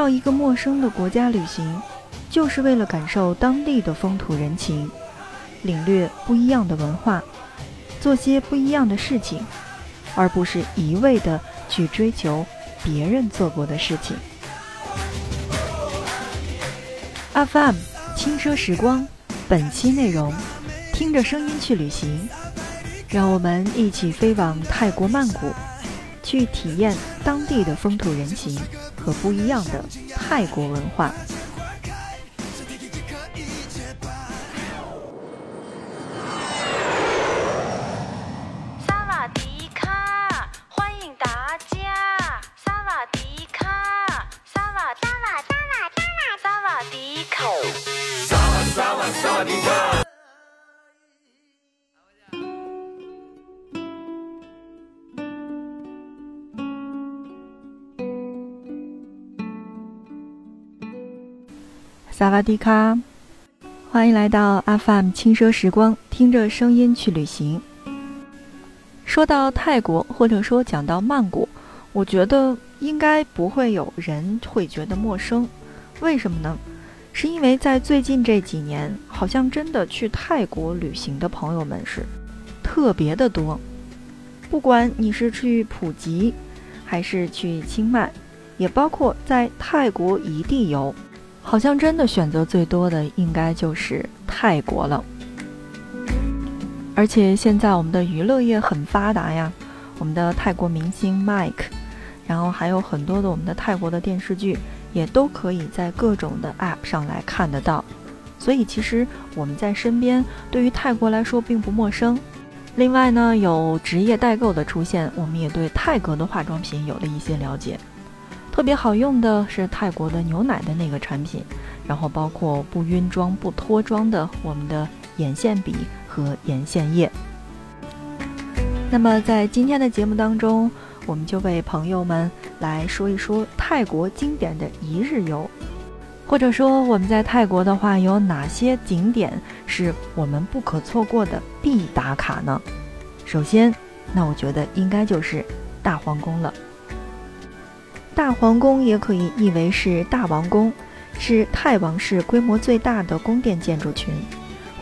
到一个陌生的国家旅行，就是为了感受当地的风土人情，领略不一样的文化，做些不一样的事情，而不是一味的去追求别人做过的事情。FM 轻奢时光，本期内容：听着声音去旅行，让我们一起飞往泰国曼谷。去体验当地的风土人情和不一样的泰国文化。萨瓦迪卡，欢迎来到 FM 轻奢时光，听着声音去旅行。说到泰国，或者说讲到曼谷，我觉得应该不会有人会觉得陌生。为什么呢？是因为在最近这几年，好像真的去泰国旅行的朋友们是特别的多。不管你是去普吉，还是去清迈，也包括在泰国一地游。好像真的选择最多的应该就是泰国了，而且现在我们的娱乐业很发达呀，我们的泰国明星 Mike，然后还有很多的我们的泰国的电视剧也都可以在各种的 App 上来看得到，所以其实我们在身边对于泰国来说并不陌生。另外呢，有职业代购的出现，我们也对泰国的化妆品有了一些了解。特别好用的是泰国的牛奶的那个产品，然后包括不晕妆、不脱妆的我们的眼线笔和眼线液。那么在今天的节目当中，我们就为朋友们来说一说泰国经典的一日游，或者说我们在泰国的话有哪些景点是我们不可错过的必打卡呢？首先，那我觉得应该就是大皇宫了。大皇宫也可以译为是大王宫，是泰王室规模最大的宫殿建筑群，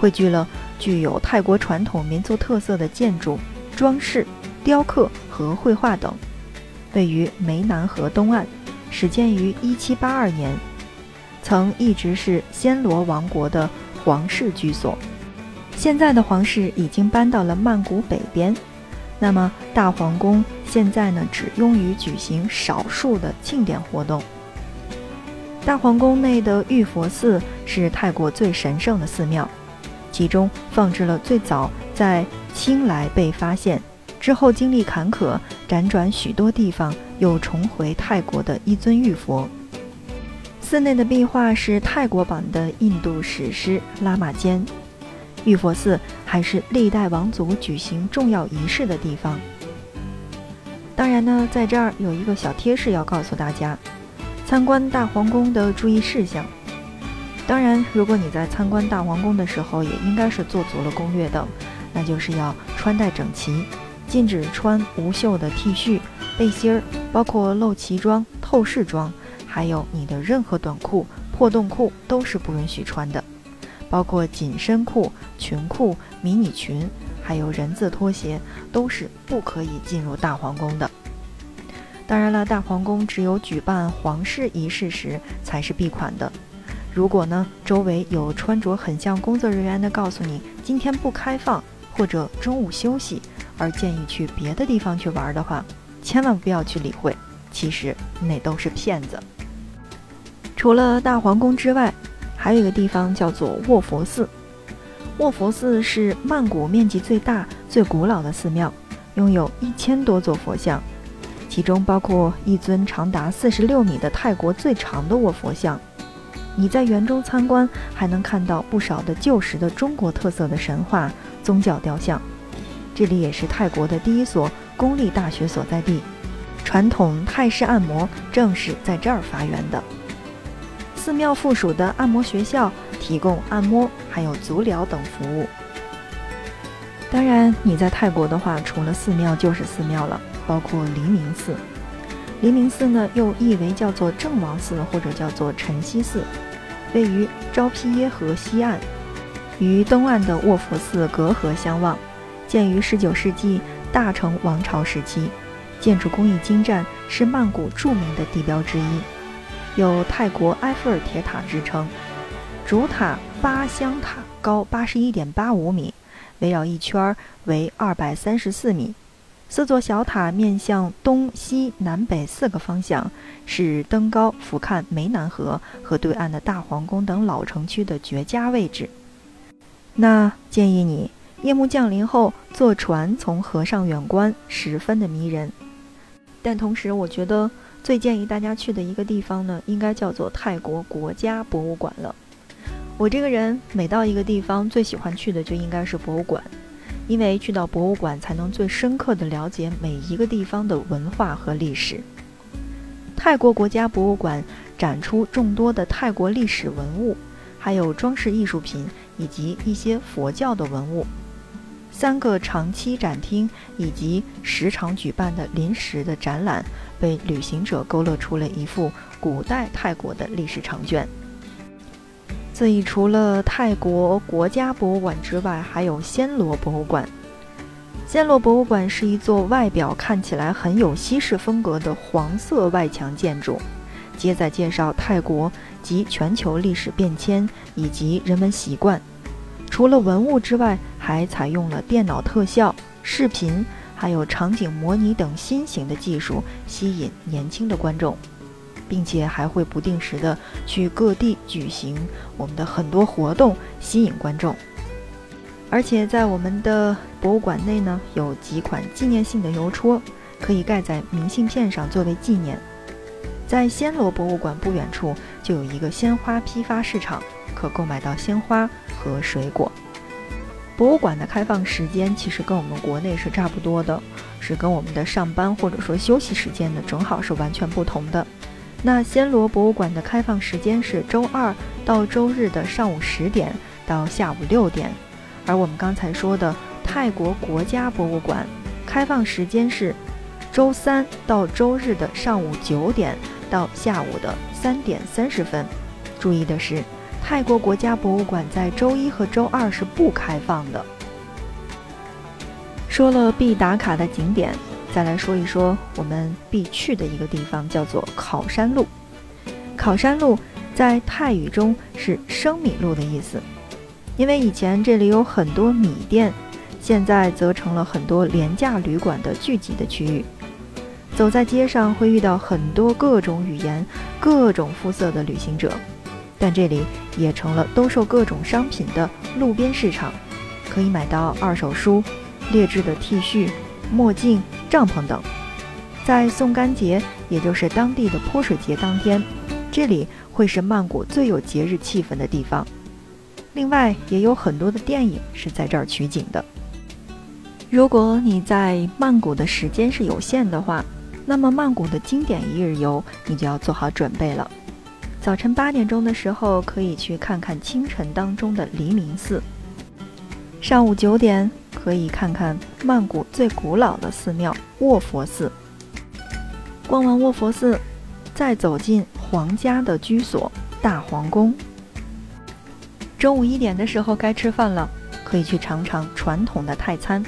汇聚了具有泰国传统民族特色的建筑、装饰、雕刻和绘画等。位于湄南河东岸，始建于1782年，曾一直是暹罗王国的皇室居所。现在的皇室已经搬到了曼谷北边。那么大皇宫现在呢，只用于举行少数的庆典活动。大皇宫内的玉佛寺是泰国最神圣的寺庙，其中放置了最早在清莱被发现之后，经历坎坷辗转许多地方又重回泰国的一尊玉佛。寺内的壁画是泰国版的印度史诗《拉玛坚》。玉佛寺还是历代王族举行重要仪式的地方。当然呢，在这儿有一个小贴士要告诉大家：参观大皇宫的注意事项。当然，如果你在参观大皇宫的时候，也应该是做足了攻略的，那就是要穿戴整齐，禁止穿无袖的 T 恤、背心儿，包括露脐装、透视装，还有你的任何短裤、破洞裤都是不允许穿的。包括紧身裤、裙裤、迷你裙，还有人字拖鞋，都是不可以进入大皇宫的。当然了，大皇宫只有举办皇室仪式时才是闭款的。如果呢，周围有穿着很像工作人员的告诉你今天不开放，或者中午休息，而建议去别的地方去玩的话，千万不要去理会，其实那都是骗子。除了大皇宫之外，还有一个地方叫做卧佛寺，卧佛寺是曼谷面积最大、最古老的寺庙，拥有一千多座佛像，其中包括一尊长达四十六米的泰国最长的卧佛像。你在园中参观，还能看到不少的旧时的中国特色的神话、宗教雕像。这里也是泰国的第一所公立大学所在地，传统泰式按摩正是在这儿发源的。寺庙附属的按摩学校提供按摩，还有足疗等服务。当然，你在泰国的话，除了寺庙就是寺庙了，包括黎明寺。黎明寺呢，又译为叫做郑王寺或者叫做晨曦寺，位于昭披耶河西岸，与东岸的卧佛寺隔河相望，建于19世纪大成王朝时期，建筑工艺精湛，是曼谷著名的地标之一，有泰国埃菲尔铁塔之称。主塔八香塔高81.85米，围绕一圈为234米。四座小塔面向东西南北四个方向，是登高俯瞰湄南河和对岸的大皇宫等老城区的绝佳位置。那建议你夜幕降临后坐船从河上远观，十分的迷人。但同时，我觉得最建议大家去的一个地方呢，应该叫做泰国国家博物馆了。我这个人每到一个地方，最喜欢去的就应该是博物馆。因为去到博物馆，才能最深刻地了解每一个地方的文化和历史。泰国国家博物馆展出众多的泰国历史文物，还有装饰艺术品以及一些佛教的文物。三个长期展厅以及时常举办的临时的展览，被旅行者勾勒出了一幅古代泰国的历史长卷。所以，除了泰国国家博物馆之外，还有暹罗博物馆。暹罗博物馆是一座外表看起来很有西式风格的黄色外墙建筑，皆在介绍泰国及全球历史变迁以及人们习惯。除了文物之外，还采用了电脑特效、视频，还有场景模拟等新型的技术，吸引年轻的观众。并且还会不定时的去各地举行我们的很多活动，吸引观众。而且在我们的博物馆内呢，有几款纪念性的邮戳，可以盖在明信片上作为纪念。在暹罗博物馆不远处就有一个鲜花批发市场，可购买到鲜花和水果。博物馆的开放时间其实跟我们国内是差不多的，是跟我们的上班或者说休息时间呢，正好是完全不同的。那暹罗博物馆的开放时间是周二到周日的上午十点到下午六点，而我们刚才说的泰国国家博物馆开放时间是周三到周日的上午九点到下午的三点三十分。注意的是，泰国国家博物馆在周一和周二是不开放的。说了必打卡的景点。再来说一说我们必去的一个地方，叫做考山路。考山路在泰语中是生米路的意思，因为以前这里有很多米店，现在则成了很多廉价旅馆的聚集的区域。走在街上会遇到很多各种语言、各种肤色的旅行者，但这里也成了兜售各种商品的路边市场，可以买到二手书、劣质的 T 恤。墨镜、帐篷等，在宋干节，也就是当地的泼水节当天，这里会是曼谷最有节日气氛的地方。另外，也有很多的电影是在这儿取景的。如果你在曼谷的时间是有限的话，那么曼谷的经典一日游你就要做好准备了。早晨八点钟的时候，可以去看看清晨当中的黎明寺。上午九点。可以看看曼谷最古老的寺庙卧佛寺。逛完卧佛寺，再走进皇家的居所大皇宫。中午一点的时候该吃饭了，可以去尝尝传统的泰餐。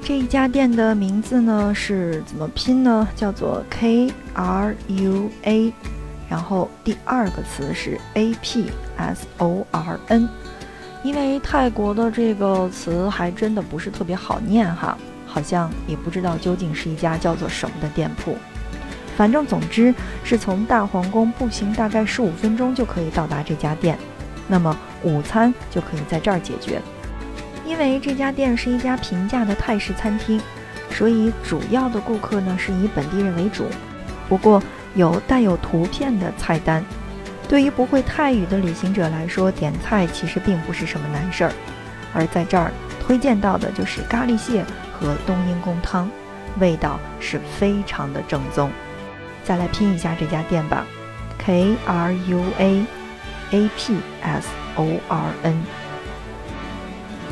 这一家店的名字呢是怎么拼呢？叫做 K R U A，然后第二个词是 A P S O R N。因为泰国的这个词还真的不是特别好念哈，好像也不知道究竟是一家叫做什么的店铺。反正总之是从大皇宫步行大概十五分钟就可以到达这家店，那么午餐就可以在这儿解决。因为这家店是一家平价的泰式餐厅，所以主要的顾客呢是以本地人为主，不过有带有图片的菜单。对于不会泰语的旅行者来说，点菜其实并不是什么难事儿。而在这儿推荐到的就是咖喱蟹和冬阴功汤，味道是非常的正宗。再来拼一下这家店吧，K R U A A P S O R N。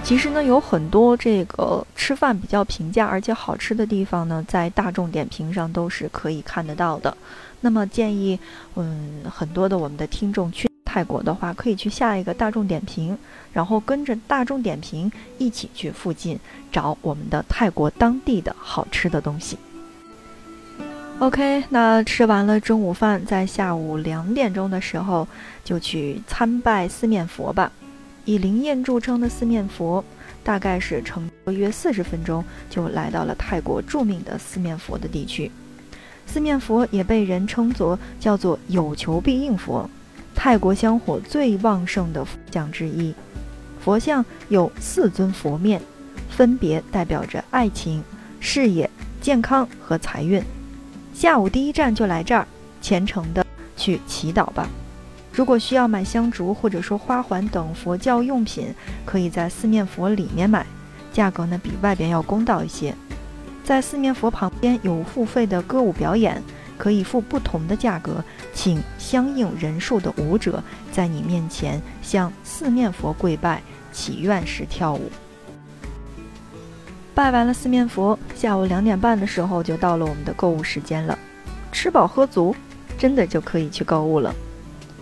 其实呢，有很多这个吃饭比较平价而且好吃的地方呢，在大众点评上都是可以看得到的。那么建议，嗯，很多的我们的听众去泰国的话，可以去下一个大众点评，然后跟着大众点评一起去附近找我们的泰国当地的好吃的东西。OK，那吃完了中午饭，在下午两点钟的时候就去参拜四面佛吧。以灵验著称的四面佛，大概是乘车约四十分钟就来到了泰国著名的四面佛的地区。四面佛也被人称作叫做有求必应佛，泰国香火最旺盛的佛像之一。佛像有四尊佛面，分别代表着爱情、事业、健康和财运。下午第一站就来这儿，虔诚的去祈祷吧。如果需要买香烛或者说花环等佛教用品，可以在四面佛里面买，价格呢比外边要公道一些。在四面佛旁边有付费的歌舞表演，可以付不同的价格，请相应人数的舞者在你面前向四面佛跪拜祈愿时跳舞。拜完了四面佛，下午两点半的时候就到了我们的购物时间了，吃饱喝足，真的就可以去购物了。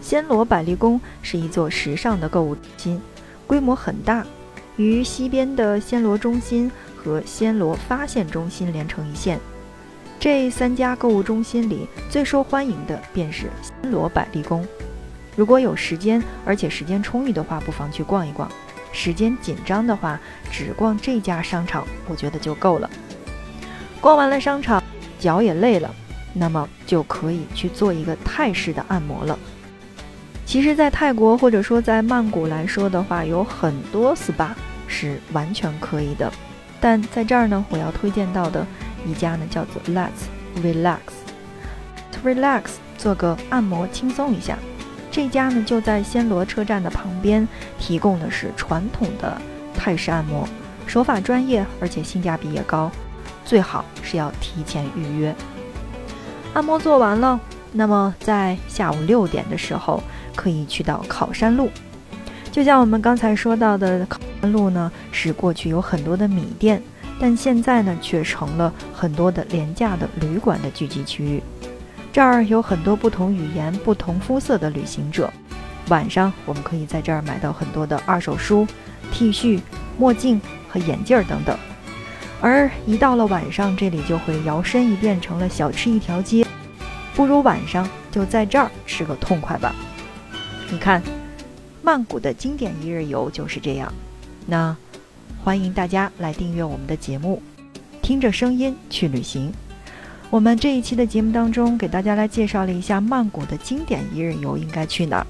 暹罗百丽宫是一座时尚的购物中心，规模很大，与西边的暹罗中心和暹罗发现中心连成一线。这三家购物中心里最受欢迎的便是暹罗百丽宫。如果有时间，而且时间充裕的话，不妨去逛一逛；时间紧张的话，只逛这家商场，我觉得就够了。逛完了商场，脚也累了，那么就可以去做一个泰式的按摩了。其实，在泰国或者说在曼谷来说的话，有很多 SPA 是完全可以的。但在这儿呢，我要推荐到的一家呢，叫做 Let's Relax。Relax 做个按摩，轻松一下。这家呢就在暹罗车站的旁边，提供的是传统的泰式按摩，手法专业，而且性价比也高。最好是要提前预约。按摩做完了，那么在下午六点的时候。可以去到考山路，就像我们刚才说到的，考山路呢是过去有很多的米店，但现在呢却成了很多的廉价的旅馆的聚集区域。这儿有很多不同语言、不同肤色的旅行者。晚上我们可以在这儿买到很多的二手书、T 恤、墨镜和眼镜等等。而一到了晚上，这里就会摇身一变成了小吃一条街。不如晚上就在这儿吃个痛快吧。你看，曼谷的经典一日游就是这样。那欢迎大家来订阅我们的节目，听着声音去旅行。我们这一期的节目当中，给大家来介绍了一下曼谷的经典一日游应该去哪儿。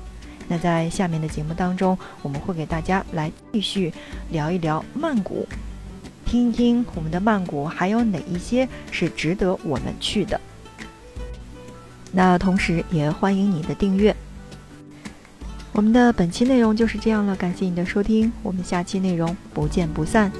那在下面的节目当中，我们会给大家来继续聊一聊曼谷，听一听我们的曼谷还有哪一些是值得我们去的。那同时也欢迎你的订阅。我们的本期内容就是这样了，感谢你的收听，我们下期内容不见不散。